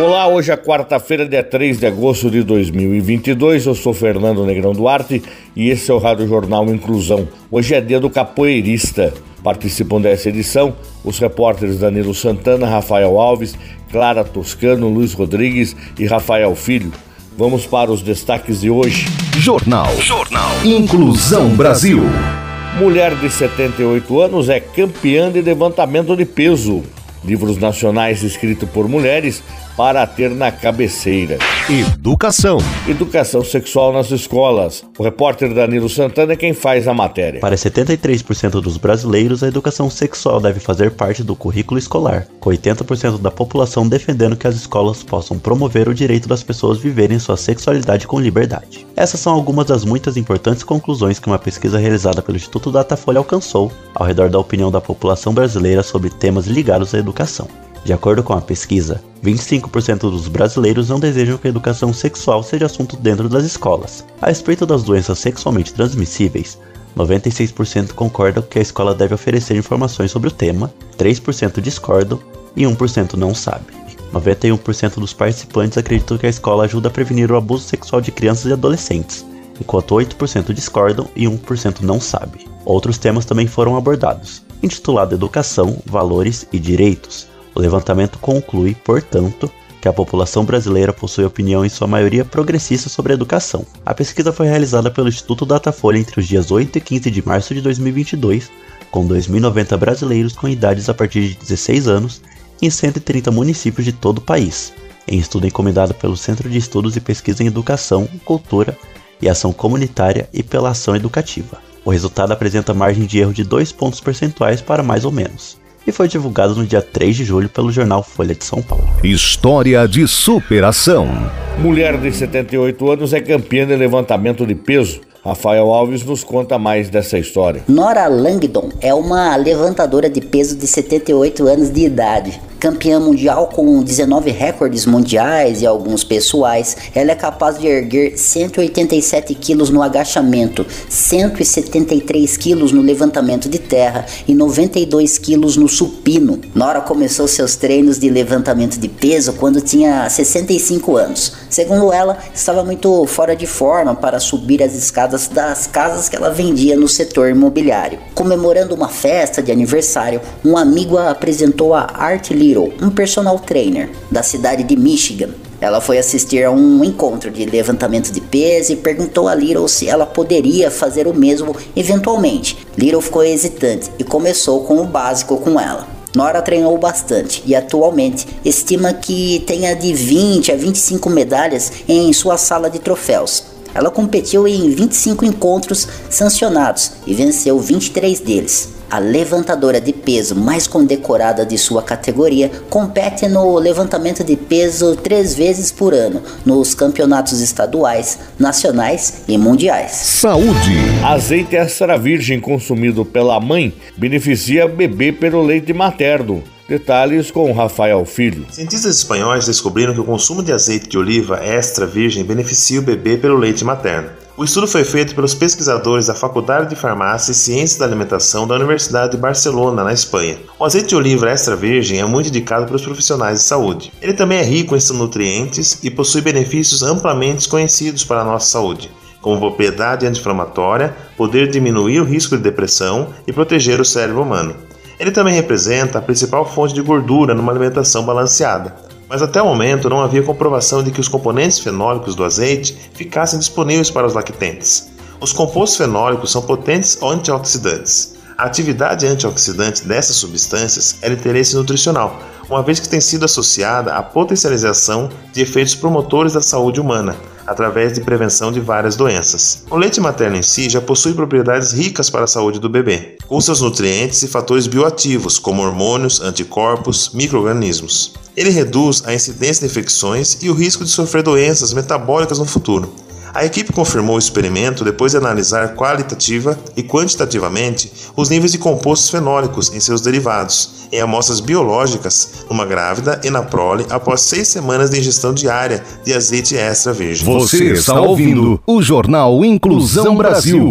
Olá, hoje é quarta-feira, dia 3 de agosto de 2022. Eu sou Fernando Negrão Duarte e esse é o Rádio Jornal Inclusão. Hoje é dia do capoeirista. Participam dessa edição os repórteres Danilo Santana, Rafael Alves, Clara Toscano, Luiz Rodrigues e Rafael Filho. Vamos para os destaques de hoje. Jornal. Jornal. Inclusão Brasil. Mulher de 78 anos é campeã de levantamento de peso. Livros nacionais escritos por mulheres para ter na cabeceira. Educação. Educação sexual nas escolas. O repórter Danilo Santana é quem faz a matéria. Para 73% dos brasileiros, a educação sexual deve fazer parte do currículo escolar, com 80% da população defendendo que as escolas possam promover o direito das pessoas viverem sua sexualidade com liberdade. Essas são algumas das muitas importantes conclusões que uma pesquisa realizada pelo Instituto Datafolha alcançou ao redor da opinião da população brasileira sobre temas ligados à educação. De acordo com a pesquisa, 25% dos brasileiros não desejam que a educação sexual seja assunto dentro das escolas. A respeito das doenças sexualmente transmissíveis, 96% concordam que a escola deve oferecer informações sobre o tema, 3% discordam e 1% não sabe. 91% dos participantes acreditam que a escola ajuda a prevenir o abuso sexual de crianças e adolescentes, enquanto 8% discordam e 1% não sabe. Outros temas também foram abordados, intitulado Educação, Valores e Direitos, o levantamento conclui, portanto, que a população brasileira possui opinião em sua maioria progressista sobre a educação. A pesquisa foi realizada pelo Instituto Datafolha entre os dias 8 e 15 de março de 2022, com 2.090 brasileiros com idades a partir de 16 anos em 130 municípios de todo o país, em estudo encomendado pelo Centro de Estudos e Pesquisa em Educação, Cultura e Ação Comunitária e pela Ação Educativa. O resultado apresenta margem de erro de 2 pontos percentuais para mais ou menos e foi divulgado no dia 3 de julho pelo jornal Folha de São Paulo. História de superação. Mulher de 78 anos é campeã de levantamento de peso. Rafael Alves nos conta mais dessa história. Nora Langdon é uma levantadora de peso de 78 anos de idade campeã mundial com 19 recordes mundiais e alguns pessoais, ela é capaz de erguer 187 quilos no agachamento, 173 quilos no levantamento de terra e 92 quilos no supino. Nora começou seus treinos de levantamento de peso quando tinha 65 anos. Segundo ela, estava muito fora de forma para subir as escadas das casas que ela vendia no setor imobiliário. Comemorando uma festa de aniversário, um amigo a apresentou a Art Little, um personal trainer da cidade de Michigan. Ela foi assistir a um encontro de levantamento de peso e perguntou a Little se ela poderia fazer o mesmo eventualmente. Little ficou hesitante e começou com o básico com ela. Nora treinou bastante e atualmente estima que tenha de 20 a 25 medalhas em sua sala de troféus. Ela competiu em 25 encontros sancionados e venceu 23 deles. A levantadora de peso mais condecorada de sua categoria compete no levantamento de peso três vezes por ano nos campeonatos estaduais, nacionais e mundiais. Saúde. Azeite extra virgem consumido pela mãe beneficia bebê pelo leite materno. Detalhes com Rafael Filho. Cientistas espanhóis descobriram que o consumo de azeite de oliva extra virgem beneficia o bebê pelo leite materno. O estudo foi feito pelos pesquisadores da Faculdade de Farmácia e Ciências da Alimentação da Universidade de Barcelona, na Espanha. O azeite de oliva extra virgem é muito indicado pelos profissionais de saúde. Ele também é rico em nutrientes e possui benefícios amplamente conhecidos para a nossa saúde, como propriedade anti-inflamatória, poder diminuir o risco de depressão e proteger o cérebro humano. Ele também representa a principal fonte de gordura numa alimentação balanceada mas até o momento não havia comprovação de que os componentes fenólicos do azeite ficassem disponíveis para os lactentes. Os compostos fenólicos são potentes antioxidantes. A atividade antioxidante dessas substâncias é de interesse nutricional, uma vez que tem sido associada à potencialização de efeitos promotores da saúde humana, através de prevenção de várias doenças. O leite materno em si já possui propriedades ricas para a saúde do bebê, com seus nutrientes e fatores bioativos, como hormônios, anticorpos, microorganismos. Ele reduz a incidência de infecções e o risco de sofrer doenças metabólicas no futuro. A equipe confirmou o experimento depois de analisar qualitativa e quantitativamente os níveis de compostos fenólicos em seus derivados, em amostras biológicas, numa grávida e na prole após seis semanas de ingestão diária de azeite extra virgem. Você está ouvindo o Jornal Inclusão Brasil.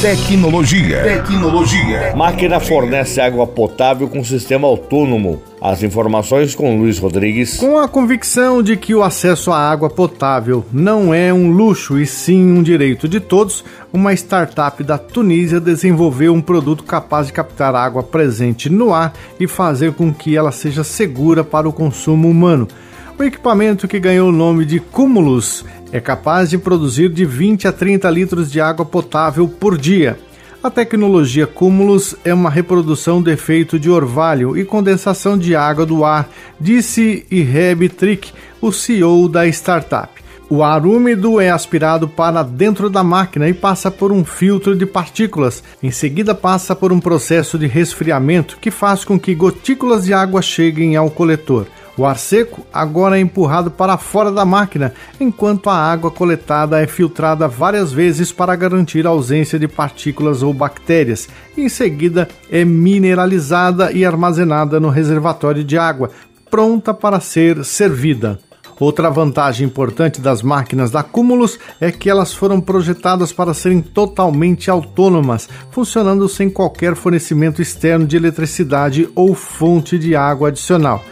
Tecnologia. Tecnologia. Máquina fornece água potável com sistema autônomo. As informações com Luiz Rodrigues. Com a convicção de que o acesso à água potável não é um luxo e sim um direito de todos, uma startup da Tunísia desenvolveu um produto capaz de captar água presente no ar e fazer com que ela seja segura para o consumo humano. O equipamento que ganhou o nome de Cumulus é capaz de produzir de 20 a 30 litros de água potável por dia. A tecnologia Cumulus é uma reprodução do efeito de orvalho e condensação de água do ar, disse Iheb Trick, o CEO da startup. O ar úmido é aspirado para dentro da máquina e passa por um filtro de partículas. Em seguida, passa por um processo de resfriamento que faz com que gotículas de água cheguem ao coletor. O ar seco agora é empurrado para fora da máquina, enquanto a água coletada é filtrada várias vezes para garantir a ausência de partículas ou bactérias. Em seguida, é mineralizada e armazenada no reservatório de água, pronta para ser servida. Outra vantagem importante das máquinas da Cumulus é que elas foram projetadas para serem totalmente autônomas, funcionando sem qualquer fornecimento externo de eletricidade ou fonte de água adicional.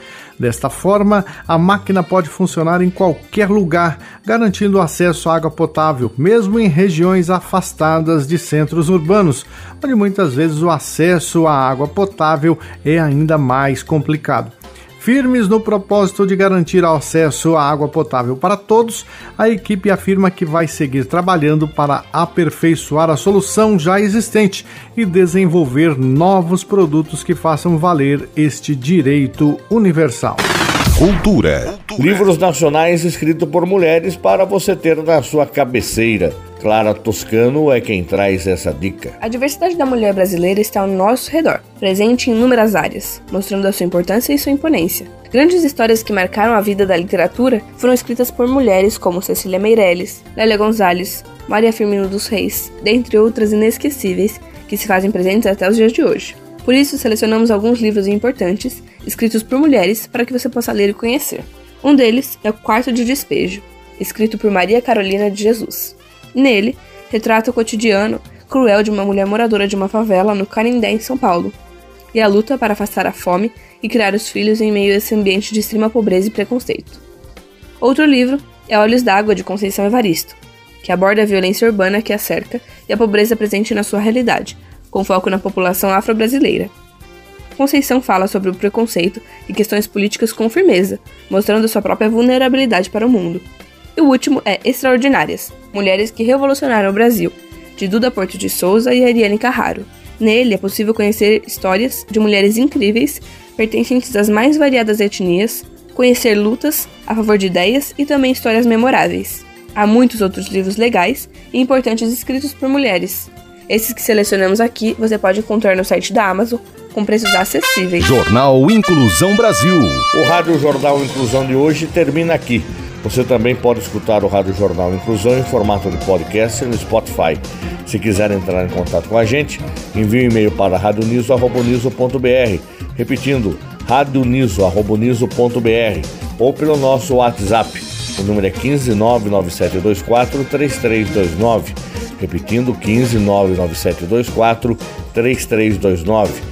Desta forma, a máquina pode funcionar em qualquer lugar, garantindo acesso à água potável, mesmo em regiões afastadas de centros urbanos, onde muitas vezes o acesso à água potável é ainda mais complicado. Firmes no propósito de garantir acesso à água potável para todos, a equipe afirma que vai seguir trabalhando para aperfeiçoar a solução já existente e desenvolver novos produtos que façam valer este direito universal. Cultura. Livros nacionais escritos por mulheres para você ter na sua cabeceira. Clara Toscano é quem traz essa dica. A diversidade da mulher brasileira está ao nosso redor, presente em inúmeras áreas, mostrando a sua importância e sua imponência. Grandes histórias que marcaram a vida da literatura foram escritas por mulheres como Cecília Meirelles, Lélia Gonzalez, Maria Firmino dos Reis, dentre outras inesquecíveis que se fazem presentes até os dias de hoje. Por isso, selecionamos alguns livros importantes escritos por mulheres para que você possa ler e conhecer. Um deles é O Quarto de Despejo, escrito por Maria Carolina de Jesus. Nele, retrata o cotidiano cruel de uma mulher moradora de uma favela no Canindé, em São Paulo, e a luta para afastar a fome e criar os filhos em meio a esse ambiente de extrema pobreza e preconceito. Outro livro é Olhos d'Água, de Conceição Evaristo, que aborda a violência urbana que a cerca e a pobreza presente na sua realidade, com foco na população afro-brasileira. Conceição fala sobre o preconceito e questões políticas com firmeza, mostrando sua própria vulnerabilidade para o mundo. E o último é Extraordinárias Mulheres que Revolucionaram o Brasil, de Duda Porto de Souza e Ariane Carraro. Nele é possível conhecer histórias de mulheres incríveis, pertencentes às mais variadas etnias, conhecer lutas a favor de ideias e também histórias memoráveis. Há muitos outros livros legais e importantes escritos por mulheres. Esses que selecionamos aqui você pode encontrar no site da Amazon com preços acessíveis. Jornal Inclusão Brasil. O Rádio Jornal Inclusão de hoje termina aqui. Você também pode escutar o Rádio Jornal Inclusão em formato de podcast no Spotify. Se quiser entrar em contato com a gente, envie um e-mail para radioniso.br, repetindo, radioniso.br ou pelo nosso WhatsApp. O número é 15997243329, repetindo 15997243329.